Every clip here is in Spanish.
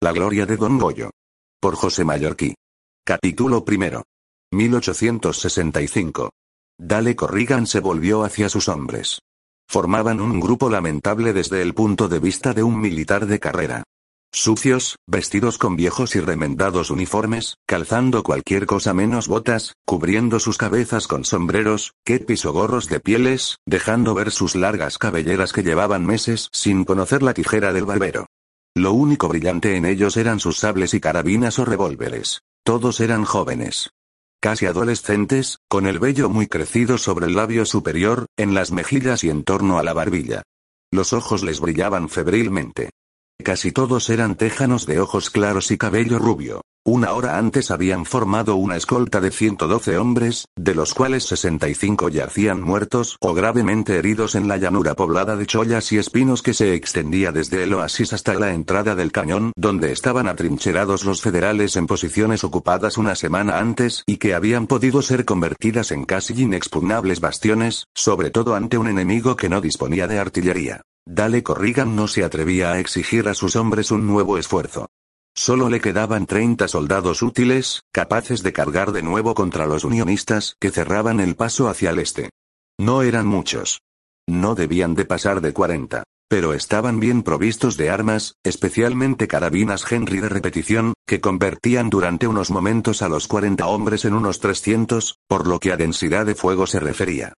La gloria de Don Goyo. Por José Mallorquí. Capítulo primero. 1865. Dale Corrigan se volvió hacia sus hombres. Formaban un grupo lamentable desde el punto de vista de un militar de carrera. Sucios, vestidos con viejos y remendados uniformes, calzando cualquier cosa menos botas, cubriendo sus cabezas con sombreros, kepis o gorros de pieles, dejando ver sus largas cabelleras que llevaban meses sin conocer la tijera del barbero. Lo único brillante en ellos eran sus sables y carabinas o revólveres. Todos eran jóvenes. Casi adolescentes, con el vello muy crecido sobre el labio superior, en las mejillas y en torno a la barbilla. Los ojos les brillaban febrilmente. Casi todos eran tejanos de ojos claros y cabello rubio. Una hora antes habían formado una escolta de 112 hombres, de los cuales 65 yacían muertos o gravemente heridos en la llanura poblada de chollas y espinos que se extendía desde el oasis hasta la entrada del cañón donde estaban atrincherados los federales en posiciones ocupadas una semana antes y que habían podido ser convertidas en casi inexpugnables bastiones, sobre todo ante un enemigo que no disponía de artillería. Dale Corrigan no se atrevía a exigir a sus hombres un nuevo esfuerzo. Solo le quedaban 30 soldados útiles, capaces de cargar de nuevo contra los unionistas que cerraban el paso hacia el este. No eran muchos. No debían de pasar de 40. Pero estaban bien provistos de armas, especialmente carabinas Henry de repetición, que convertían durante unos momentos a los 40 hombres en unos 300, por lo que a densidad de fuego se refería.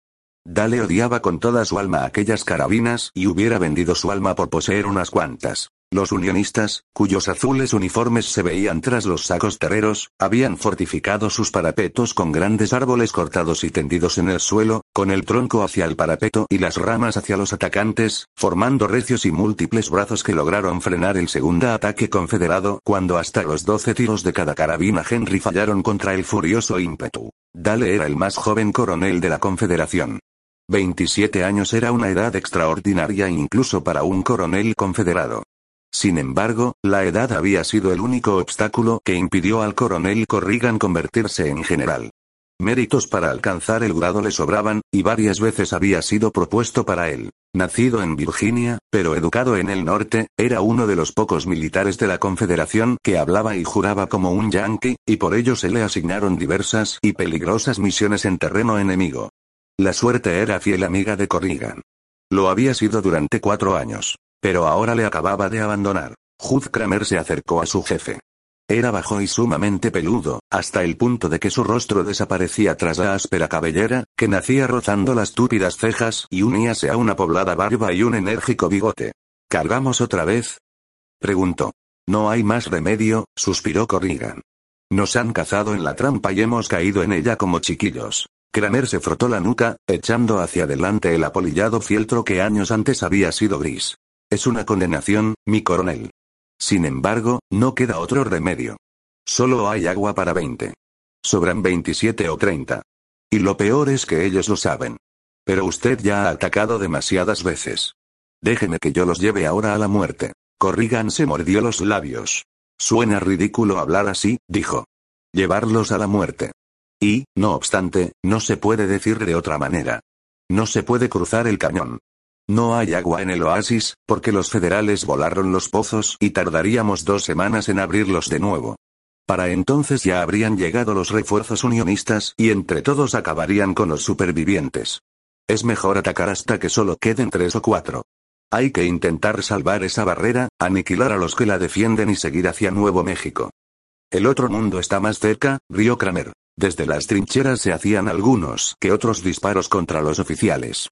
Dale odiaba con toda su alma aquellas carabinas y hubiera vendido su alma por poseer unas cuantas. Los unionistas, cuyos azules uniformes se veían tras los sacos terreros, habían fortificado sus parapetos con grandes árboles cortados y tendidos en el suelo, con el tronco hacia el parapeto y las ramas hacia los atacantes, formando recios y múltiples brazos que lograron frenar el segundo ataque confederado cuando hasta los doce tiros de cada carabina Henry fallaron contra el furioso ímpetu. Dale era el más joven coronel de la Confederación. 27 años era una edad extraordinaria incluso para un coronel confederado. Sin embargo, la edad había sido el único obstáculo que impidió al coronel Corrigan convertirse en general. Méritos para alcanzar el grado le sobraban, y varias veces había sido propuesto para él. Nacido en Virginia, pero educado en el norte, era uno de los pocos militares de la Confederación que hablaba y juraba como un yankee, y por ello se le asignaron diversas y peligrosas misiones en terreno enemigo. La suerte era fiel amiga de Corrigan. Lo había sido durante cuatro años. Pero ahora le acababa de abandonar. Hugh Kramer se acercó a su jefe. Era bajo y sumamente peludo, hasta el punto de que su rostro desaparecía tras la áspera cabellera, que nacía rozando las túpidas cejas y uníase a una poblada barba y un enérgico bigote. ¿Cargamos otra vez? preguntó. No hay más remedio, suspiró Corrigan. Nos han cazado en la trampa y hemos caído en ella como chiquillos. Kramer se frotó la nuca, echando hacia adelante el apolillado fieltro que años antes había sido gris. Es una condenación, mi coronel. Sin embargo, no queda otro remedio. Solo hay agua para 20. Sobran 27 o 30. Y lo peor es que ellos lo saben. Pero usted ya ha atacado demasiadas veces. Déjeme que yo los lleve ahora a la muerte. Corrigan se mordió los labios. Suena ridículo hablar así, dijo. Llevarlos a la muerte. Y, no obstante, no se puede decir de otra manera. No se puede cruzar el cañón. No hay agua en el oasis, porque los federales volaron los pozos y tardaríamos dos semanas en abrirlos de nuevo. Para entonces ya habrían llegado los refuerzos unionistas y entre todos acabarían con los supervivientes. Es mejor atacar hasta que solo queden tres o cuatro. Hay que intentar salvar esa barrera, aniquilar a los que la defienden y seguir hacia Nuevo México. El otro mundo está más cerca, rió Kramer. Desde las trincheras se hacían algunos que otros disparos contra los oficiales.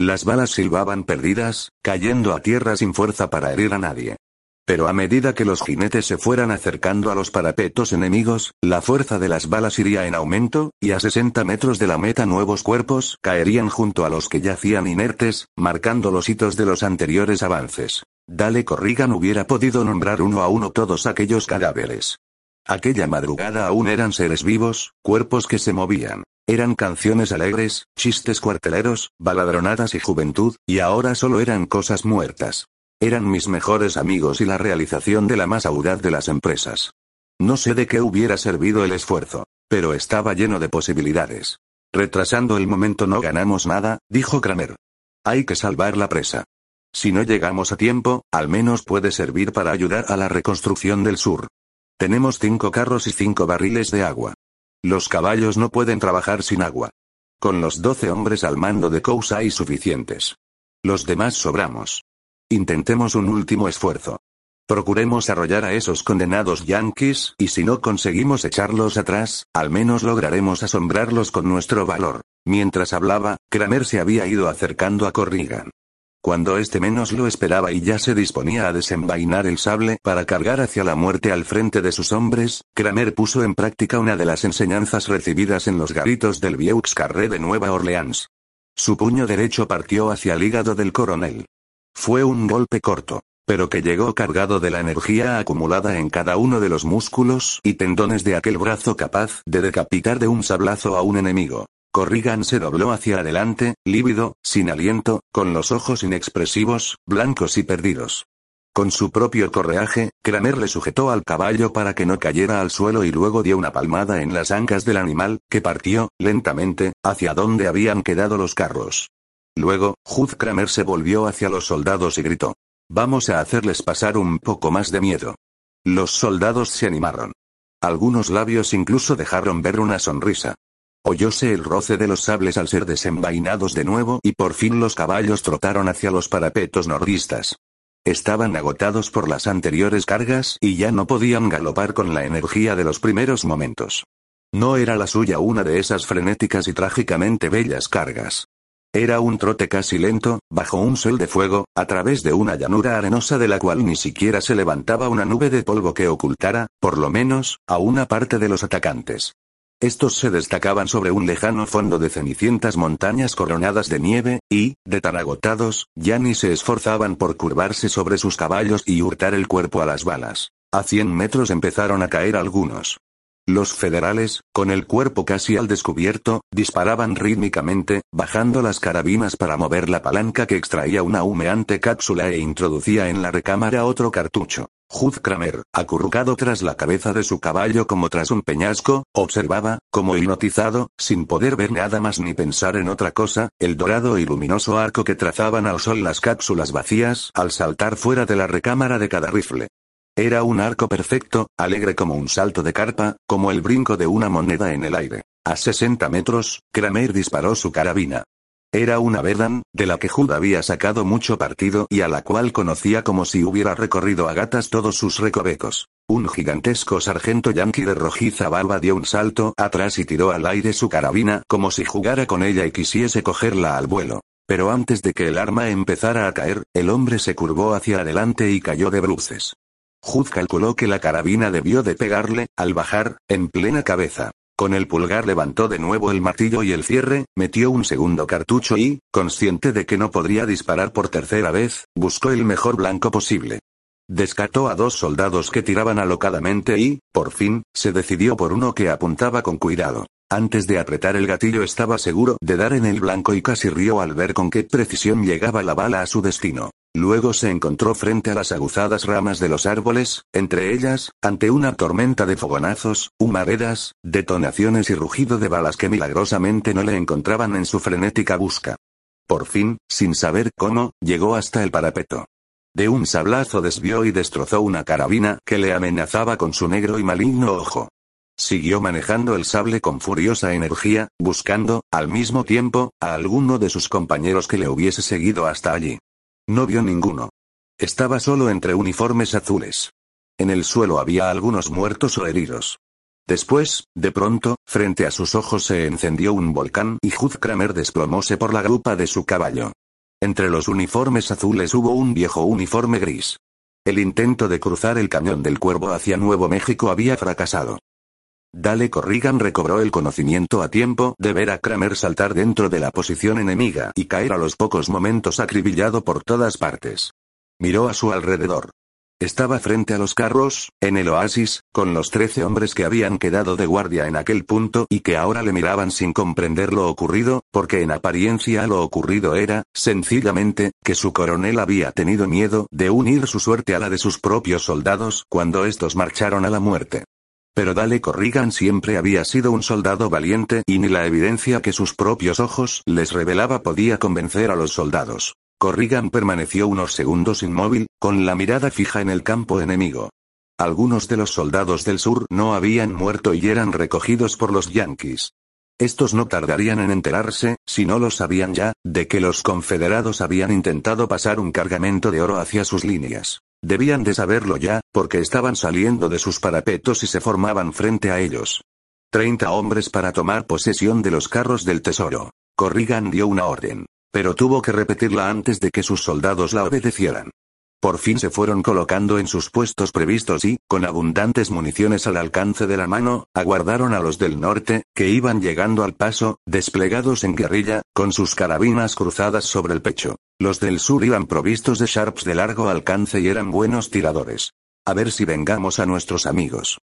Las balas silbaban perdidas, cayendo a tierra sin fuerza para herir a nadie. Pero a medida que los jinetes se fueran acercando a los parapetos enemigos, la fuerza de las balas iría en aumento, y a 60 metros de la meta nuevos cuerpos caerían junto a los que yacían inertes, marcando los hitos de los anteriores avances. Dale Corrigan hubiera podido nombrar uno a uno todos aquellos cadáveres. Aquella madrugada aún eran seres vivos, cuerpos que se movían. Eran canciones alegres, chistes cuarteleros, baladronadas y juventud, y ahora solo eran cosas muertas. Eran mis mejores amigos y la realización de la más audaz de las empresas. No sé de qué hubiera servido el esfuerzo, pero estaba lleno de posibilidades. Retrasando el momento no ganamos nada, dijo Kramer. Hay que salvar la presa. Si no llegamos a tiempo, al menos puede servir para ayudar a la reconstrucción del sur. Tenemos cinco carros y cinco barriles de agua. Los caballos no pueden trabajar sin agua. Con los doce hombres al mando de Kous hay suficientes. Los demás sobramos. Intentemos un último esfuerzo. Procuremos arrollar a esos condenados yanquis, y si no conseguimos echarlos atrás, al menos lograremos asombrarlos con nuestro valor. Mientras hablaba, Kramer se había ido acercando a Corrigan. Cuando este menos lo esperaba y ya se disponía a desenvainar el sable para cargar hacia la muerte al frente de sus hombres, Kramer puso en práctica una de las enseñanzas recibidas en los garitos del Vieux Carré de Nueva Orleans. Su puño derecho partió hacia el hígado del coronel. Fue un golpe corto, pero que llegó cargado de la energía acumulada en cada uno de los músculos y tendones de aquel brazo capaz de decapitar de un sablazo a un enemigo. Corrigan se dobló hacia adelante, lívido, sin aliento, con los ojos inexpresivos, blancos y perdidos. Con su propio correaje, Kramer le sujetó al caballo para que no cayera al suelo y luego dio una palmada en las ancas del animal, que partió, lentamente, hacia donde habían quedado los carros. Luego, Hud Kramer se volvió hacia los soldados y gritó. Vamos a hacerles pasar un poco más de miedo. Los soldados se animaron. Algunos labios incluso dejaron ver una sonrisa. Oyóse el roce de los sables al ser desenvainados de nuevo y por fin los caballos trotaron hacia los parapetos nordistas. Estaban agotados por las anteriores cargas y ya no podían galopar con la energía de los primeros momentos. No era la suya una de esas frenéticas y trágicamente bellas cargas. Era un trote casi lento, bajo un sol de fuego, a través de una llanura arenosa de la cual ni siquiera se levantaba una nube de polvo que ocultara, por lo menos, a una parte de los atacantes. Estos se destacaban sobre un lejano fondo de cenicientas montañas coronadas de nieve, y, de tan agotados, ya ni se esforzaban por curvarse sobre sus caballos y hurtar el cuerpo a las balas. A cien metros empezaron a caer algunos. Los federales, con el cuerpo casi al descubierto, disparaban rítmicamente, bajando las carabinas para mover la palanca que extraía una humeante cápsula e introducía en la recámara otro cartucho. Hud Kramer, acurrucado tras la cabeza de su caballo como tras un peñasco, observaba, como hipnotizado, sin poder ver nada más ni pensar en otra cosa, el dorado y luminoso arco que trazaban al sol las cápsulas vacías al saltar fuera de la recámara de cada rifle. Era un arco perfecto, alegre como un salto de carpa, como el brinco de una moneda en el aire. A 60 metros, Kramer disparó su carabina. Era una Verdan, de la que Jude había sacado mucho partido y a la cual conocía como si hubiera recorrido a gatas todos sus recovecos. Un gigantesco sargento yanqui de rojiza barba dio un salto atrás y tiró al aire su carabina como si jugara con ella y quisiese cogerla al vuelo. Pero antes de que el arma empezara a caer, el hombre se curvó hacia adelante y cayó de bruces. Hud calculó que la carabina debió de pegarle, al bajar, en plena cabeza. Con el pulgar levantó de nuevo el martillo y el cierre, metió un segundo cartucho y, consciente de que no podría disparar por tercera vez, buscó el mejor blanco posible. Descartó a dos soldados que tiraban alocadamente y, por fin, se decidió por uno que apuntaba con cuidado. Antes de apretar el gatillo estaba seguro de dar en el blanco y casi rió al ver con qué precisión llegaba la bala a su destino. Luego se encontró frente a las aguzadas ramas de los árboles, entre ellas, ante una tormenta de fogonazos, humaredas, detonaciones y rugido de balas que milagrosamente no le encontraban en su frenética busca. Por fin, sin saber cómo, llegó hasta el parapeto. De un sablazo desvió y destrozó una carabina que le amenazaba con su negro y maligno ojo. Siguió manejando el sable con furiosa energía, buscando, al mismo tiempo, a alguno de sus compañeros que le hubiese seguido hasta allí. No vio ninguno. Estaba solo entre uniformes azules. En el suelo había algunos muertos o heridos. Después, de pronto, frente a sus ojos se encendió un volcán y Hud Kramer desplomóse por la grupa de su caballo. Entre los uniformes azules hubo un viejo uniforme gris. El intento de cruzar el cañón del Cuervo hacia Nuevo México había fracasado. Dale Corrigan recobró el conocimiento a tiempo de ver a Kramer saltar dentro de la posición enemiga y caer a los pocos momentos acribillado por todas partes. Miró a su alrededor. Estaba frente a los carros, en el oasis, con los trece hombres que habían quedado de guardia en aquel punto y que ahora le miraban sin comprender lo ocurrido, porque en apariencia lo ocurrido era, sencillamente, que su coronel había tenido miedo de unir su suerte a la de sus propios soldados cuando estos marcharon a la muerte. Pero Dale Corrigan siempre había sido un soldado valiente y ni la evidencia que sus propios ojos les revelaba podía convencer a los soldados. Corrigan permaneció unos segundos inmóvil, con la mirada fija en el campo enemigo. Algunos de los soldados del sur no habían muerto y eran recogidos por los yanquis. Estos no tardarían en enterarse, si no lo sabían ya, de que los confederados habían intentado pasar un cargamento de oro hacia sus líneas. Debían de saberlo ya, porque estaban saliendo de sus parapetos y se formaban frente a ellos. Treinta hombres para tomar posesión de los carros del tesoro. Corrigan dio una orden pero tuvo que repetirla antes de que sus soldados la obedecieran. Por fin se fueron colocando en sus puestos previstos y, con abundantes municiones al alcance de la mano, aguardaron a los del norte, que iban llegando al paso, desplegados en guerrilla, con sus carabinas cruzadas sobre el pecho. Los del sur iban provistos de sharps de largo alcance y eran buenos tiradores. A ver si vengamos a nuestros amigos.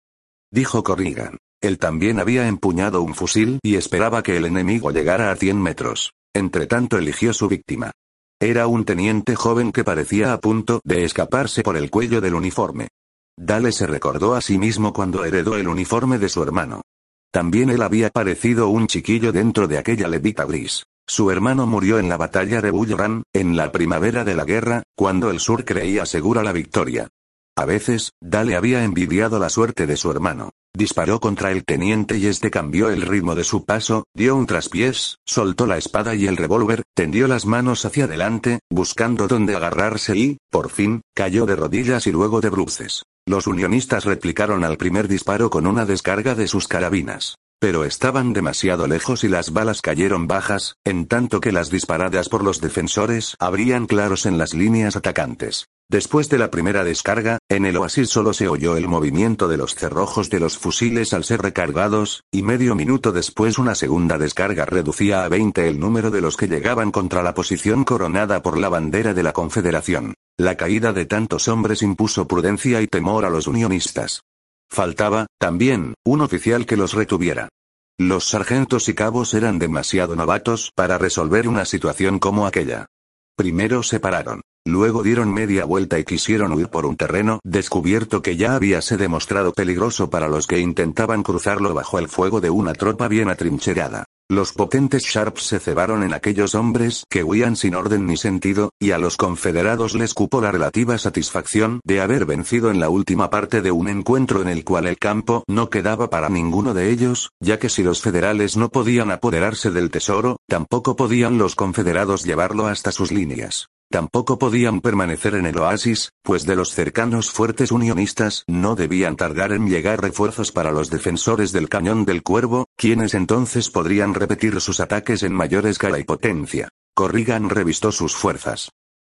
Dijo Corrigan. Él también había empuñado un fusil y esperaba que el enemigo llegara a 100 metros. Entretanto eligió su víctima. Era un teniente joven que parecía a punto de escaparse por el cuello del uniforme. Dale se recordó a sí mismo cuando heredó el uniforme de su hermano. También él había parecido un chiquillo dentro de aquella levita gris. Su hermano murió en la batalla de Bullran, en la primavera de la guerra, cuando el sur creía segura la victoria. A veces, Dale había envidiado la suerte de su hermano. Disparó contra el teniente y este cambió el ritmo de su paso, dio un traspiés, soltó la espada y el revólver, tendió las manos hacia adelante, buscando dónde agarrarse y, por fin, cayó de rodillas y luego de bruces. Los unionistas replicaron al primer disparo con una descarga de sus carabinas. Pero estaban demasiado lejos y las balas cayeron bajas, en tanto que las disparadas por los defensores abrían claros en las líneas atacantes. Después de la primera descarga, en el oasis solo se oyó el movimiento de los cerrojos de los fusiles al ser recargados, y medio minuto después una segunda descarga reducía a 20 el número de los que llegaban contra la posición coronada por la bandera de la Confederación. La caída de tantos hombres impuso prudencia y temor a los unionistas. Faltaba, también, un oficial que los retuviera. Los sargentos y cabos eran demasiado novatos para resolver una situación como aquella. Primero se pararon. Luego dieron media vuelta y quisieron huir por un terreno descubierto que ya había se demostrado peligroso para los que intentaban cruzarlo bajo el fuego de una tropa bien atrincherada. Los potentes Sharps se cebaron en aquellos hombres que huían sin orden ni sentido, y a los confederados les cupo la relativa satisfacción de haber vencido en la última parte de un encuentro en el cual el campo no quedaba para ninguno de ellos, ya que si los federales no podían apoderarse del tesoro, tampoco podían los confederados llevarlo hasta sus líneas. Tampoco podían permanecer en el oasis, pues de los cercanos fuertes unionistas no debían tardar en llegar refuerzos para los defensores del cañón del cuervo, quienes entonces podrían repetir sus ataques en mayor escala y potencia. Corrigan revistó sus fuerzas.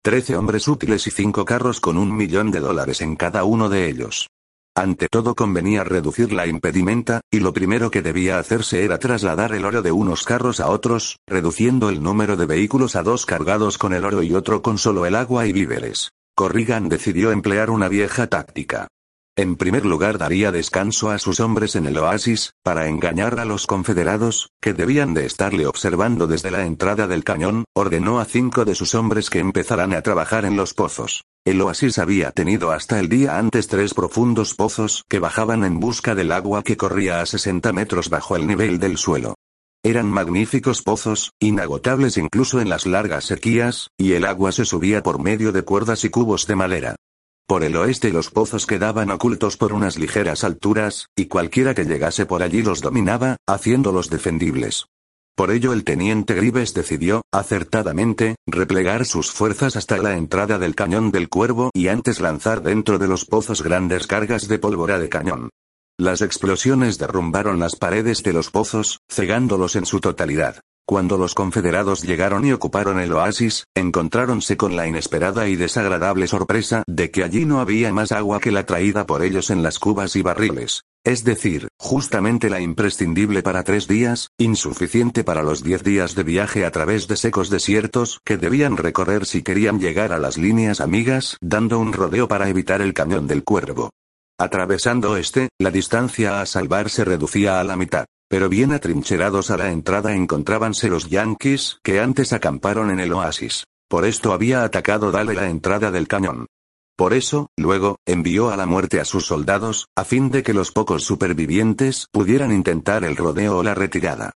Trece hombres útiles y cinco carros con un millón de dólares en cada uno de ellos. Ante todo convenía reducir la impedimenta, y lo primero que debía hacerse era trasladar el oro de unos carros a otros, reduciendo el número de vehículos a dos cargados con el oro y otro con solo el agua y víveres. Corrigan decidió emplear una vieja táctica. En primer lugar daría descanso a sus hombres en el oasis, para engañar a los confederados, que debían de estarle observando desde la entrada del cañón, ordenó a cinco de sus hombres que empezaran a trabajar en los pozos. El oasis había tenido hasta el día antes tres profundos pozos que bajaban en busca del agua que corría a 60 metros bajo el nivel del suelo. Eran magníficos pozos, inagotables incluso en las largas sequías, y el agua se subía por medio de cuerdas y cubos de madera. Por el oeste los pozos quedaban ocultos por unas ligeras alturas, y cualquiera que llegase por allí los dominaba, haciéndolos defendibles. Por ello el teniente Grives decidió, acertadamente, replegar sus fuerzas hasta la entrada del cañón del cuervo y antes lanzar dentro de los pozos grandes cargas de pólvora de cañón. Las explosiones derrumbaron las paredes de los pozos, cegándolos en su totalidad. Cuando los confederados llegaron y ocuparon el oasis, encontráronse con la inesperada y desagradable sorpresa de que allí no había más agua que la traída por ellos en las cubas y barriles. Es decir, justamente la imprescindible para tres días, insuficiente para los diez días de viaje a través de secos desiertos que debían recorrer si querían llegar a las líneas amigas, dando un rodeo para evitar el cañón del cuervo. Atravesando este, la distancia a salvar se reducía a la mitad. Pero bien atrincherados a la entrada encontrábanse los yanquis que antes acamparon en el oasis. Por esto había atacado Dale la entrada del cañón. Por eso, luego, envió a la muerte a sus soldados, a fin de que los pocos supervivientes pudieran intentar el rodeo o la retirada.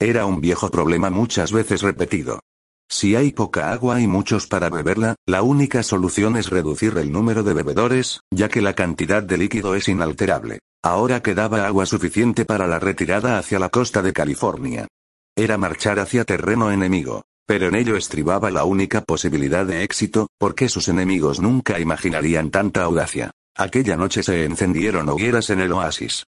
Era un viejo problema muchas veces repetido. Si hay poca agua y muchos para beberla, la única solución es reducir el número de bebedores, ya que la cantidad de líquido es inalterable. Ahora quedaba agua suficiente para la retirada hacia la costa de California. Era marchar hacia terreno enemigo. Pero en ello estribaba la única posibilidad de éxito, porque sus enemigos nunca imaginarían tanta audacia. Aquella noche se encendieron hogueras en el oasis.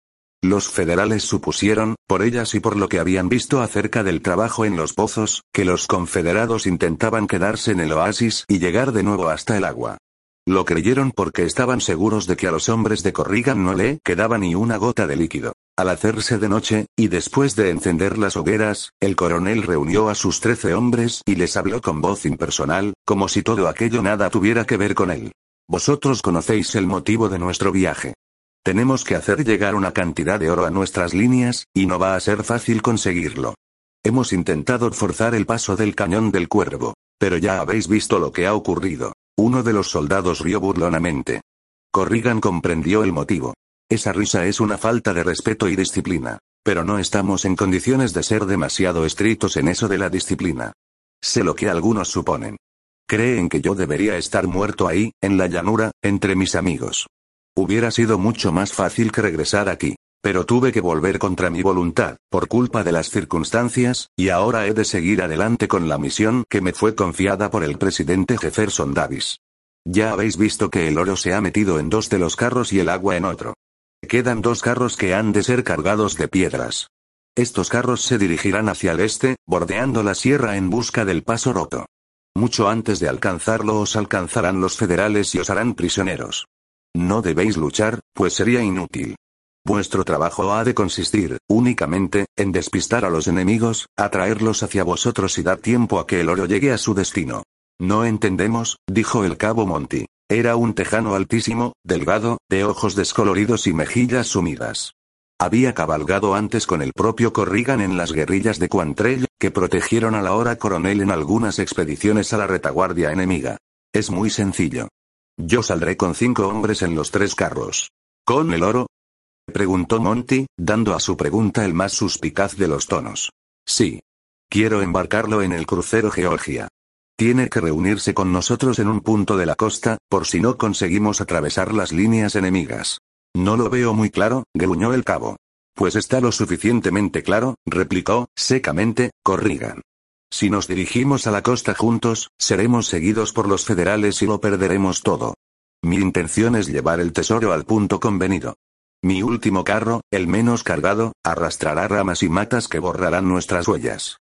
Los federales supusieron, por ellas y por lo que habían visto acerca del trabajo en los pozos, que los confederados intentaban quedarse en el oasis y llegar de nuevo hasta el agua. Lo creyeron porque estaban seguros de que a los hombres de Corrigan no le quedaba ni una gota de líquido. Al hacerse de noche, y después de encender las hogueras, el coronel reunió a sus trece hombres y les habló con voz impersonal, como si todo aquello nada tuviera que ver con él. Vosotros conocéis el motivo de nuestro viaje. Tenemos que hacer llegar una cantidad de oro a nuestras líneas, y no va a ser fácil conseguirlo. Hemos intentado forzar el paso del cañón del cuervo. Pero ya habéis visto lo que ha ocurrido. Uno de los soldados rió burlonamente. Corrigan comprendió el motivo. Esa risa es una falta de respeto y disciplina. Pero no estamos en condiciones de ser demasiado estrictos en eso de la disciplina. Sé lo que algunos suponen. Creen que yo debería estar muerto ahí, en la llanura, entre mis amigos. Hubiera sido mucho más fácil que regresar aquí. Pero tuve que volver contra mi voluntad, por culpa de las circunstancias, y ahora he de seguir adelante con la misión que me fue confiada por el presidente Jefferson Davis. Ya habéis visto que el oro se ha metido en dos de los carros y el agua en otro. Quedan dos carros que han de ser cargados de piedras. Estos carros se dirigirán hacia el este, bordeando la sierra en busca del paso roto. Mucho antes de alcanzarlo os alcanzarán los federales y os harán prisioneros. No debéis luchar, pues sería inútil. Vuestro trabajo ha de consistir, únicamente, en despistar a los enemigos, atraerlos hacia vosotros y dar tiempo a que el oro llegue a su destino. No entendemos, dijo el cabo Monty. Era un tejano altísimo, delgado, de ojos descoloridos y mejillas sumidas. Había cabalgado antes con el propio Corrigan en las guerrillas de Quantrell, que protegieron a la hora coronel en algunas expediciones a la retaguardia enemiga. Es muy sencillo. Yo saldré con cinco hombres en los tres carros. ¿Con el oro? Preguntó Monty, dando a su pregunta el más suspicaz de los tonos. Sí. Quiero embarcarlo en el crucero Georgia. Tiene que reunirse con nosotros en un punto de la costa, por si no conseguimos atravesar las líneas enemigas. No lo veo muy claro, gruñó el cabo. Pues está lo suficientemente claro, replicó, secamente, Corrigan. Si nos dirigimos a la costa juntos, seremos seguidos por los federales y lo perderemos todo. Mi intención es llevar el tesoro al punto convenido. Mi último carro, el menos cargado, arrastrará ramas y matas que borrarán nuestras huellas.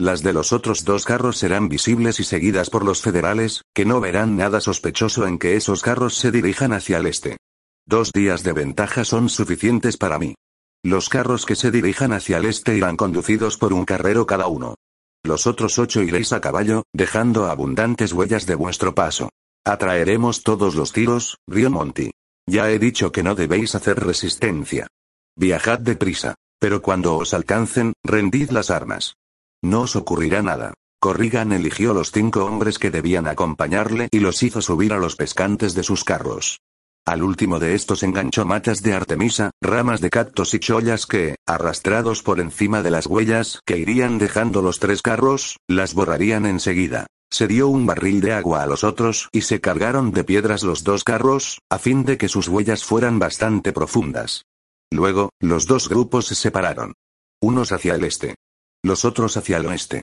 Las de los otros dos carros serán visibles y seguidas por los federales, que no verán nada sospechoso en que esos carros se dirijan hacia el este. Dos días de ventaja son suficientes para mí. Los carros que se dirijan hacia el este irán conducidos por un carrero cada uno. Los otros ocho iréis a caballo, dejando abundantes huellas de vuestro paso. Atraeremos todos los tiros, río Monty. Ya he dicho que no debéis hacer resistencia. Viajad deprisa. Pero cuando os alcancen, rendid las armas. No os ocurrirá nada. Corrigan eligió los cinco hombres que debían acompañarle y los hizo subir a los pescantes de sus carros. Al último de estos enganchó matas de artemisa, ramas de cactos y chollas que, arrastrados por encima de las huellas que irían dejando los tres carros, las borrarían enseguida. Se dio un barril de agua a los otros y se cargaron de piedras los dos carros, a fin de que sus huellas fueran bastante profundas. Luego, los dos grupos se separaron. Unos hacia el este, los otros hacia el oeste.